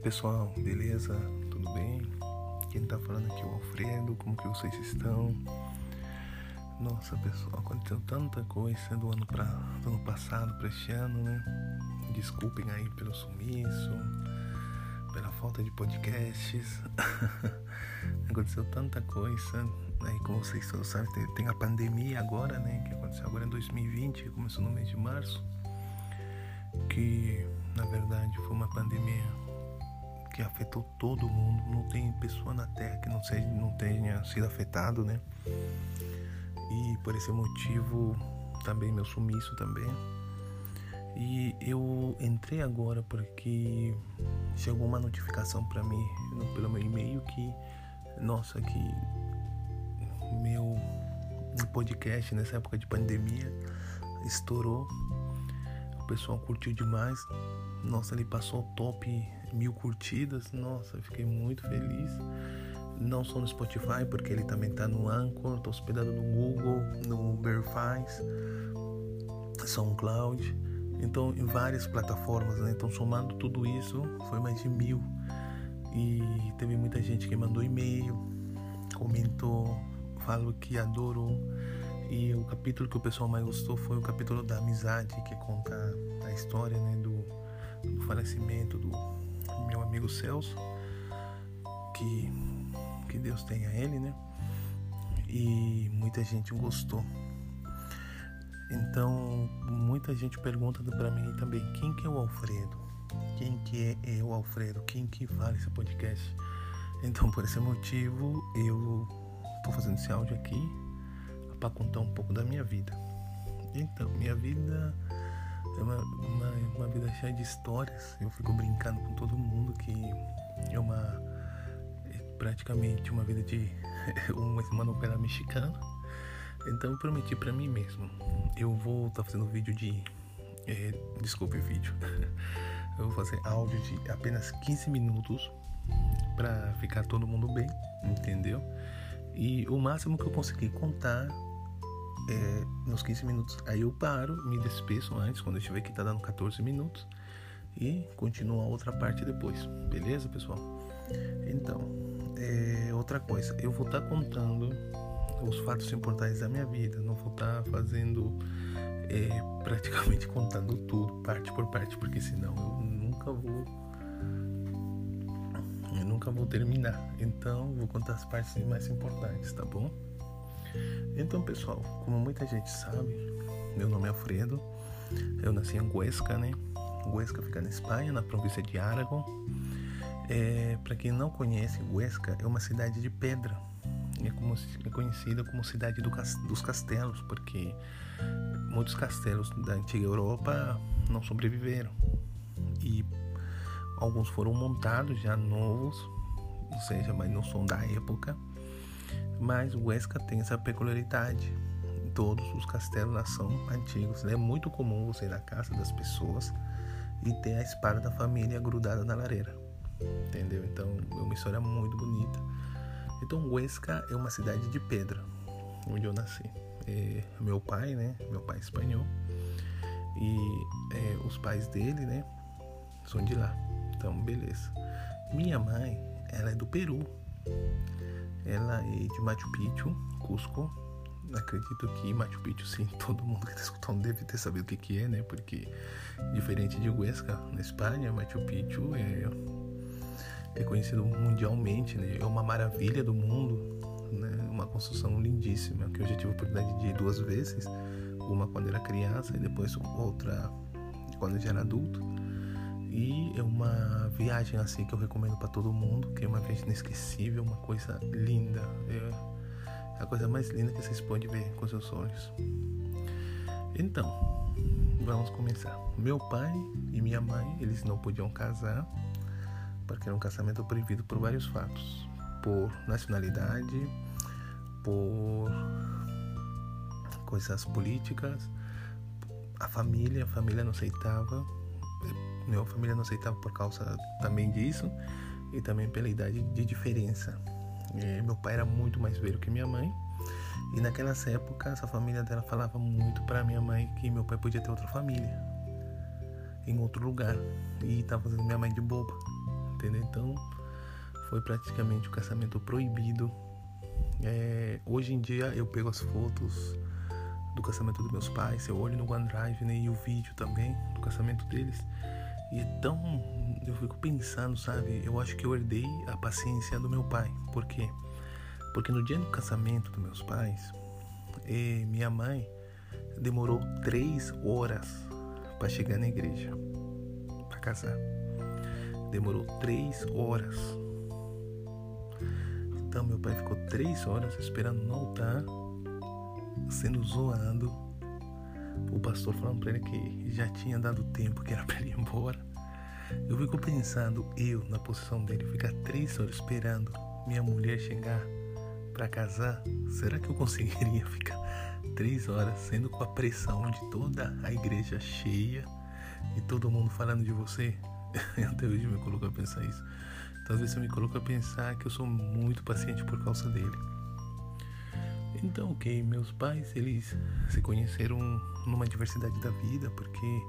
pessoal, beleza? Tudo bem? Quem tá falando aqui é o Alfredo, como que vocês estão? Nossa pessoal, aconteceu tanta coisa do ano, pra, do ano passado para este ano, né? Desculpem aí pelo sumiço, pela falta de podcasts. aconteceu tanta coisa, né? como vocês todos sabem, tem, tem a pandemia agora, né? Que aconteceu agora em 2020, que começou no mês de março. Que na verdade foi uma pandemia que afetou todo mundo. Não tem pessoa na Terra que não, seja, não tenha sido afetado, né? E por esse motivo também meu sumiço também. E eu entrei agora porque chegou uma notificação para mim pelo meu e-mail que nossa que meu podcast nessa época de pandemia estourou. O pessoal curtiu demais. Nossa, ele passou top mil curtidas. Nossa, eu fiquei muito feliz. Não só no Spotify, porque ele também tá no Anchor, tô hospedado no Google, no Verifies, SoundCloud. Então, em várias plataformas, né? Então, somando tudo isso, foi mais de mil. E teve muita gente que mandou e-mail, comentou, falou que adorou. E o capítulo que o pessoal mais gostou foi o capítulo da amizade, que conta a história né, do, do falecimento do amigo Celso, que, que Deus tenha ele, né? E muita gente gostou. Então, muita gente pergunta para mim também, quem que é o Alfredo? Quem que é o Alfredo? Quem que fala esse podcast? Então, por esse motivo, eu estou fazendo esse áudio aqui para contar um pouco da minha vida. Então, minha vida é uma, uma, uma, vida cheia de histórias. Eu fico brincando com todo mundo que é uma é praticamente uma vida de uma novela mexicana. Então eu prometi para mim mesmo, eu vou estar tá fazendo vídeo de é, desculpe vídeo. Eu vou fazer áudio de apenas 15 minutos para ficar todo mundo bem, entendeu? E o máximo que eu conseguir contar é, nos 15 minutos. Aí eu paro, me despeço antes, quando eu tiver que tá dando 14 minutos. E continuo a outra parte depois. Beleza, pessoal? Então, é, outra coisa, eu vou estar tá contando os fatos importantes da minha vida. Não vou estar tá fazendo é, praticamente contando tudo, parte por parte, porque senão eu nunca vou. Eu nunca vou terminar. Então, vou contar as partes mais importantes, tá bom? Então, pessoal, como muita gente sabe, meu nome é Alfredo. Eu nasci em Huesca, né? Huesca fica na Espanha, na província de Aragão. É, Para quem não conhece, Huesca é uma cidade de pedra. É, como, é conhecida como cidade do, dos castelos, porque muitos castelos da antiga Europa não sobreviveram. E alguns foram montados já novos, ou seja, mas não são da época mas Huesca tem essa peculiaridade. Todos os castelos lá são antigos. É muito comum você ir na casa das pessoas e ter a espada da família grudada na lareira. Entendeu? Então é uma história muito bonita. Então Huesca é uma cidade de pedra, onde eu nasci. É, meu pai, né? Meu pai é espanhol. E é, os pais dele, né? São de lá. Então, beleza. Minha mãe, ela é do Peru. Ela é de Machu Picchu, Cusco. Acredito que Machu Picchu, sim, todo mundo que está escutando deve ter sabido o que, que é, né? Porque, diferente de Huesca, na Espanha, Machu Picchu é, é conhecido mundialmente, né? É uma maravilha do mundo, né? Uma construção lindíssima, que eu já tive a oportunidade de ir duas vezes. Uma quando era criança e depois outra quando já era adulto. E é uma viagem assim que eu recomendo para todo mundo, que é uma viagem inesquecível, uma coisa linda. É a coisa mais linda que vocês podem ver com seus olhos. Então, vamos começar. Meu pai e minha mãe, eles não podiam casar, porque era um casamento proibido por vários fatos. Por nacionalidade, por coisas políticas, a família, a família não aceitava minha família não aceitava por causa também disso e também pela idade de diferença. E meu pai era muito mais velho que minha mãe e naquelas épocas a família dela falava muito para minha mãe que meu pai podia ter outra família em outro lugar e estava fazendo minha mãe de boba, entendeu? Então foi praticamente o um casamento proibido. É, hoje em dia eu pego as fotos do casamento dos meus pais, eu olho no OneDrive né, e o vídeo também do casamento deles. E então eu fico pensando, sabe? Eu acho que eu herdei a paciência do meu pai. Por quê? Porque no dia do casamento dos meus pais, eh, minha mãe demorou três horas para chegar na igreja para casar. Demorou três horas. Então meu pai ficou três horas esperando no altar, sendo zoando. O pastor falando para ele que já tinha dado tempo, que era para ele ir embora. Eu fico pensando, eu na posição dele, ficar três horas esperando minha mulher chegar para casar, será que eu conseguiria ficar três horas sendo com a pressão de toda a igreja cheia e todo mundo falando de você? Até hoje me coloco a pensar isso. Então, eu me coloco a pensar que eu sou muito paciente por causa dele. Então, ok, meus pais, eles se conheceram numa diversidade da vida, porque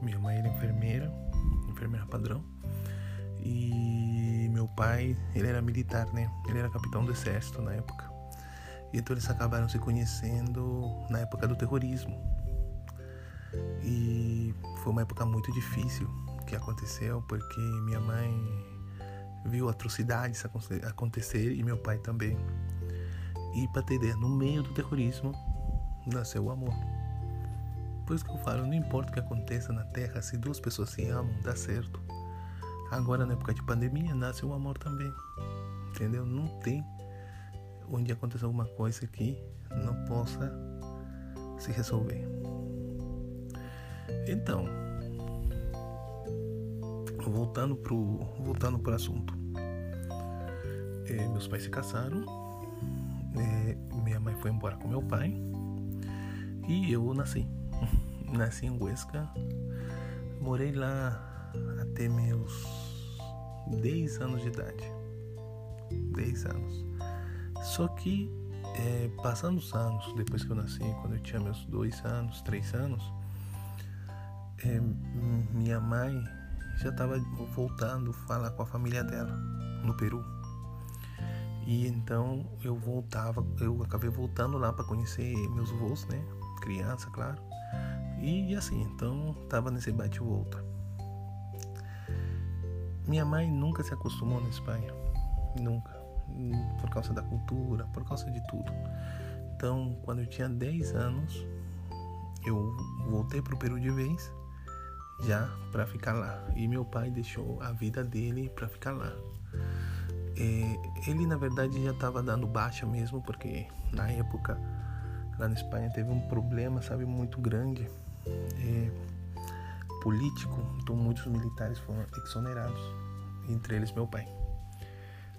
minha mãe era enfermeira, enfermeira padrão, e meu pai, ele era militar, né? Ele era capitão do exército na época. E então eles acabaram se conhecendo na época do terrorismo. E foi uma época muito difícil que aconteceu, porque minha mãe viu atrocidades acontecer e meu pai também. E para ideia, no meio do terrorismo nasceu o amor. Por isso que eu falo, não importa o que aconteça na Terra, se duas pessoas se amam, dá certo. Agora na época de pandemia nasce o amor também. Entendeu? Não tem onde aconteça alguma coisa que não possa se resolver. Então, voltando pro voltando assunto, é, meus pais se casaram, é, minha mãe foi embora com meu pai e eu nasci, nasci em Huesca, morei lá até meus 10 anos de idade, 10 anos. Só que é, passando os anos, depois que eu nasci, quando eu tinha meus dois anos, três anos, é, minha mãe já estava voltando a falar com a família dela no Peru. E então eu voltava, eu acabei voltando lá para conhecer meus avós, né? Criança, claro. E, assim, então tava nesse bate volta. Minha mãe nunca se acostumou na Espanha, nunca por causa da cultura, por causa de tudo. Então, quando eu tinha 10 anos, eu voltei para o Peru de vez, já para ficar lá. E meu pai deixou a vida dele para ficar lá. É, ele, na verdade, já estava dando baixa mesmo, porque na época, lá na Espanha, teve um problema, sabe, muito grande. É, político, então muitos militares foram exonerados, entre eles meu pai.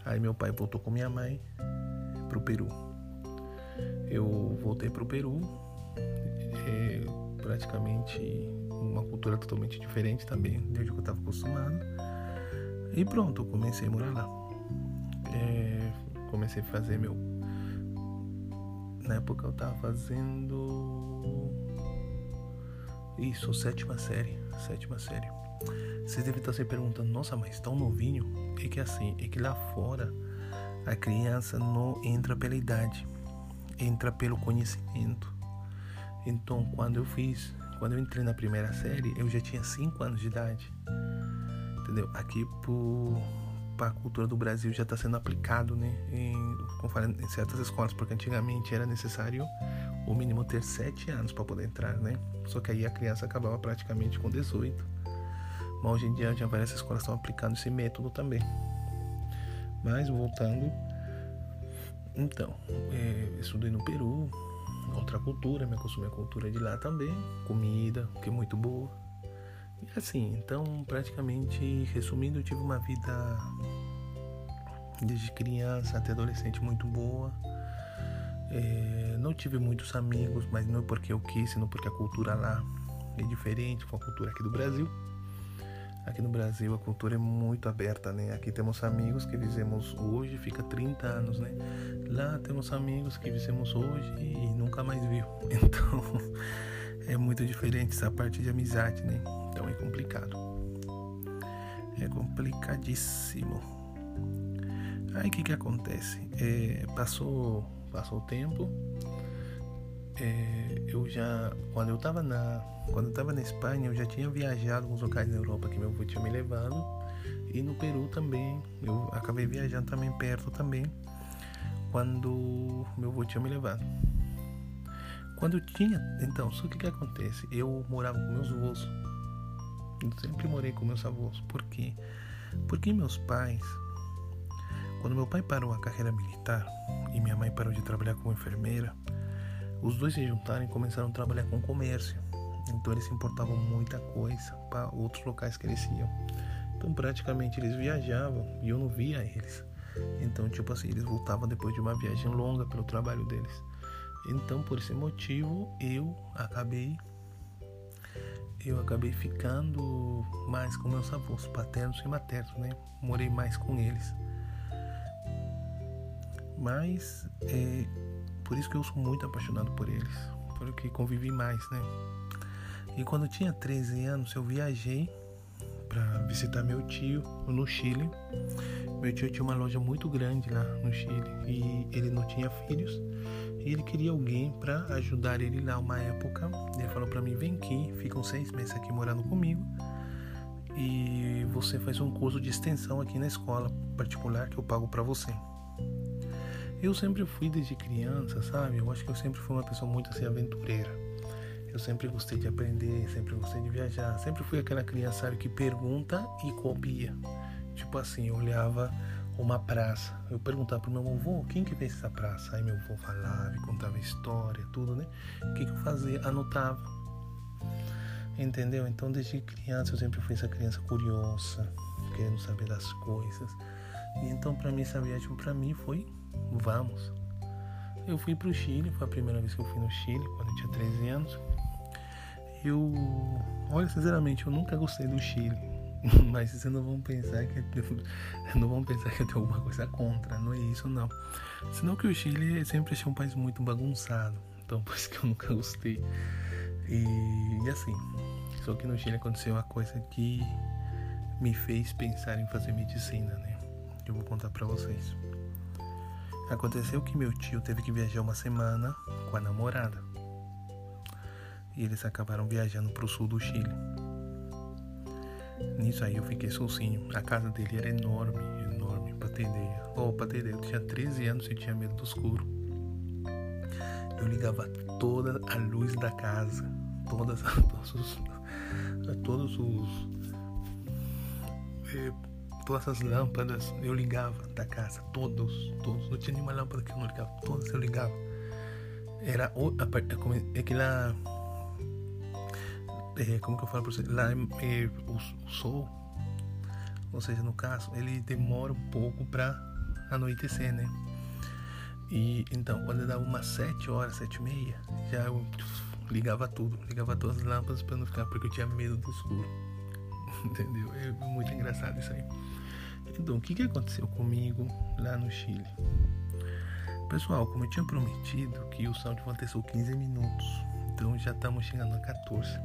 Aí meu pai voltou com minha mãe pro Peru. Eu voltei pro Peru, é praticamente uma cultura totalmente diferente também, desde que eu estava acostumado. E pronto, comecei a morar lá. É, comecei a fazer meu. Na época eu estava fazendo. Isso, sétima série. Sétima série. Vocês devem estar se perguntando, nossa, mas tão novinho? É que assim, é que lá fora a criança não entra pela idade, entra pelo conhecimento. Então, quando eu fiz, quando eu entrei na primeira série, eu já tinha 5 anos de idade. Entendeu? Aqui para a cultura do Brasil já está sendo aplicado, né, em, em certas escolas, porque antigamente era necessário o mínimo ter 7 anos para poder entrar, né? Só que aí a criança acabava praticamente com 18 mas hoje em dia já várias escolas estão aplicando esse método também. Mas voltando, então, é, estudei no Peru, outra cultura, me acostumei a cultura de lá também, comida, que é muito boa. E assim, então praticamente resumindo, eu tive uma vida desde criança até adolescente muito boa. É, não tive muitos amigos, mas não porque eu quis, senão porque a cultura lá é diferente com a cultura aqui do Brasil. Aqui no Brasil a cultura é muito aberta, né? Aqui temos amigos que vivemos hoje, fica 30 anos, né? Lá temos amigos que vivemos hoje e nunca mais viu. Então é muito diferente essa parte de amizade, né? Então é complicado. É complicadíssimo. Aí o que que acontece? É, passou, passou o tempo. É, eu já, quando eu tava na, quando eu tava na Espanha, eu já tinha viajado alguns locais na Europa que meu avô tinha me levado e no Peru também. Eu acabei viajando também perto também quando meu avô tinha me levado. Quando tinha, então, só que o que acontece? Eu morava com meus avós. Eu sempre morei com meus avós. Por quê? Porque meus pais, quando meu pai parou a carreira militar e minha mãe parou de trabalhar como enfermeira, os dois se juntaram e começaram a trabalhar com comércio. Então eles importavam muita coisa para outros locais que eles iam. Então praticamente eles viajavam e eu não via eles. Então, tipo assim, eles voltavam depois de uma viagem longa pelo trabalho deles. Então, por esse motivo, eu acabei eu acabei ficando mais com meus avós paternos e maternos, né? Morei mais com eles. Mas é por isso que eu sou muito apaixonado por eles, porque convivi mais, né? E quando eu tinha 13 anos, eu viajei para visitar meu tio no Chile. Meu tio tinha uma loja muito grande lá no Chile e ele não tinha filhos e ele queria alguém para ajudar ele lá uma época. Ele falou para mim: vem aqui, ficam seis meses aqui morando comigo e você faz um curso de extensão aqui na escola particular que eu pago para você. Eu sempre fui desde criança, sabe? Eu acho que eu sempre fui uma pessoa muito assim aventureira. Eu sempre gostei de aprender, sempre gostei de viajar, sempre fui aquela criança sabe, que pergunta e copia. Tipo assim, eu olhava uma praça. Eu perguntava pro meu avô, quem que fez essa praça? Aí meu avô falava e contava história, tudo, né? O que, que eu fazia? Anotava. Entendeu? Então desde criança eu sempre fui essa criança curiosa, querendo saber das coisas. E então para mim essa viagem para mim foi vamos. Eu fui pro Chile, foi a primeira vez que eu fui no Chile, quando eu tinha 13 anos. Eu, olha, sinceramente, eu nunca gostei do Chile Mas vocês não vão pensar que não vão pensar que eu tenho alguma coisa contra, não é isso não. Senão que o Chile sempre achei um país muito bagunçado, então por isso que eu nunca gostei. E, e assim, só que no Chile aconteceu uma coisa que me fez pensar em fazer medicina, né? Eu vou contar para vocês. Aconteceu que meu tio teve que viajar uma semana com a namorada. E eles acabaram viajando para o sul do Chile. Nisso aí eu fiquei sozinho. A casa dele era enorme, enorme, ideia. Oh, ideia, eu tinha 13 anos e tinha medo do escuro. Eu ligava toda a luz da casa, todas, todos os, todos os eh, todas as lâmpadas eu ligava da casa, todos, todos. Não tinha nenhuma lâmpada que eu não ligava, todas eu ligava. Era aquela é, como que eu falo para você, lá o, o, sol, ou seja, no caso, ele demora um pouco para anoitecer, né? E então, quando dava umas sete horas, sete e meia, já eu ligava tudo, ligava todas as lâmpadas para não ficar, porque eu tinha medo do escuro. Entendeu? É muito engraçado isso aí. Então, o que, que aconteceu comigo lá no Chile? Pessoal, como eu tinha prometido que o ia ter 15 minutos, então já estamos chegando a 14.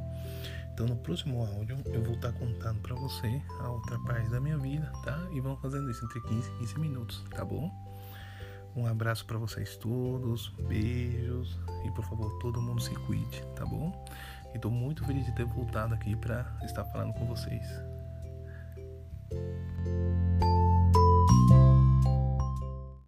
Então no próximo áudio eu vou estar contando para você a outra parte da minha vida, tá? E vamos fazendo isso entre 15 e 15 minutos, tá bom? Um abraço para vocês todos, beijos e por favor todo mundo se cuide, tá bom? E tô muito feliz de ter voltado aqui para estar falando com vocês.